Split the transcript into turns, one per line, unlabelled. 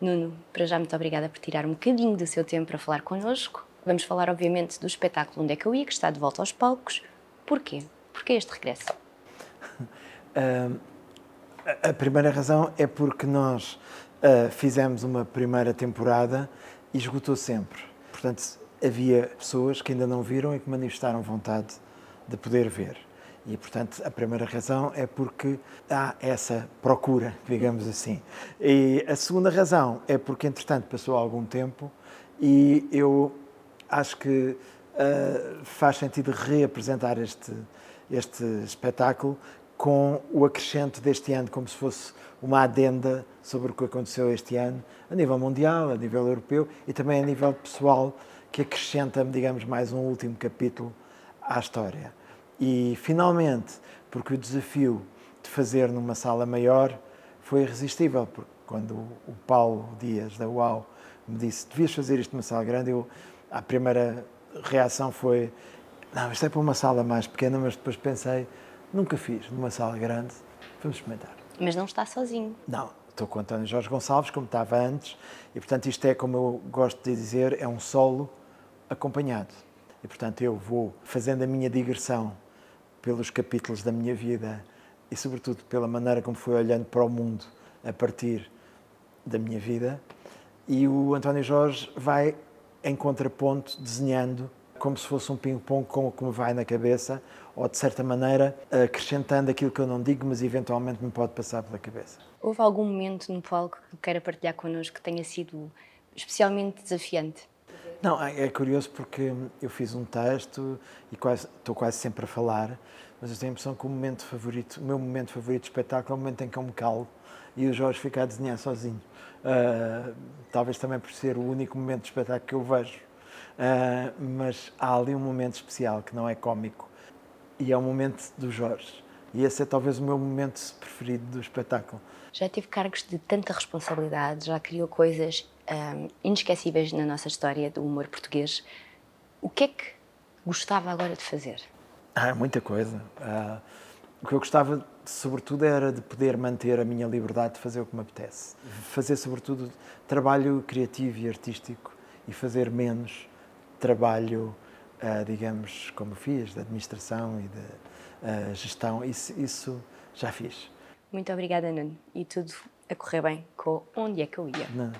Nuno, para já muito obrigada por tirar um bocadinho do seu tempo para falar connosco. Vamos falar, obviamente, do espetáculo Onde é que eu ia, que está de volta aos palcos. Porquê? Porquê este regresso?
Uh, a primeira razão é porque nós uh, fizemos uma primeira temporada e esgotou sempre. Portanto, havia pessoas que ainda não viram e que manifestaram vontade de poder ver. E, portanto, a primeira razão é porque há essa procura, digamos assim. E a segunda razão é porque, entretanto, passou algum tempo e eu acho que uh, faz sentido reapresentar este, este espetáculo com o acrescento deste ano, como se fosse uma adenda sobre o que aconteceu este ano, a nível mundial, a nível europeu e também a nível pessoal, que acrescenta, digamos, mais um último capítulo à história. E, finalmente, porque o desafio de fazer numa sala maior foi irresistível, porque quando o Paulo Dias, da UAU, me disse devias fazer isto numa sala grande, eu, a primeira reação foi não, isto é para uma sala mais pequena, mas depois pensei, nunca fiz numa sala grande, vamos experimentar.
Mas não está sozinho.
Não, estou com António Jorge Gonçalves, como estava antes, e portanto isto é, como eu gosto de dizer, é um solo acompanhado. E portanto eu vou fazendo a minha digressão pelos capítulos da minha vida e sobretudo pela maneira como fui olhando para o mundo a partir da minha vida. E o António Jorge vai em contraponto desenhando como se fosse um ping-pong como, como vai na cabeça, ou de certa maneira acrescentando aquilo que eu não digo, mas eventualmente me pode passar pela cabeça.
Houve algum momento no palco que queira partilhar connosco que tenha sido especialmente desafiante?
Não, é, é curioso porque eu fiz um texto e quase, estou quase sempre a falar, mas eu tenho a impressão que o momento favorito, o meu momento favorito de espetáculo é o momento em que eu me calo e o Jorge fica a desenhar sozinho. Uh, talvez também por ser o único momento de espetáculo que eu vejo. Uh, mas há ali um momento especial que não é cómico e é o momento do Jorge. E esse é talvez o meu momento preferido do espetáculo.
Já tive cargos de tanta responsabilidade, já criou coisas um, inesquecíveis na nossa história do humor português. O que é que gostava agora de fazer?
Ah, muita coisa. Uh, o que eu gostava, sobretudo, era de poder manter a minha liberdade de fazer o que me apetece. Fazer, sobretudo, trabalho criativo e artístico e fazer menos trabalho, uh, digamos, como fiz, de administração e de uh, gestão. Isso, isso já fiz.
Muito obrigada, Nuno. E tudo a correr bem com Onde é que eu ia?
Não.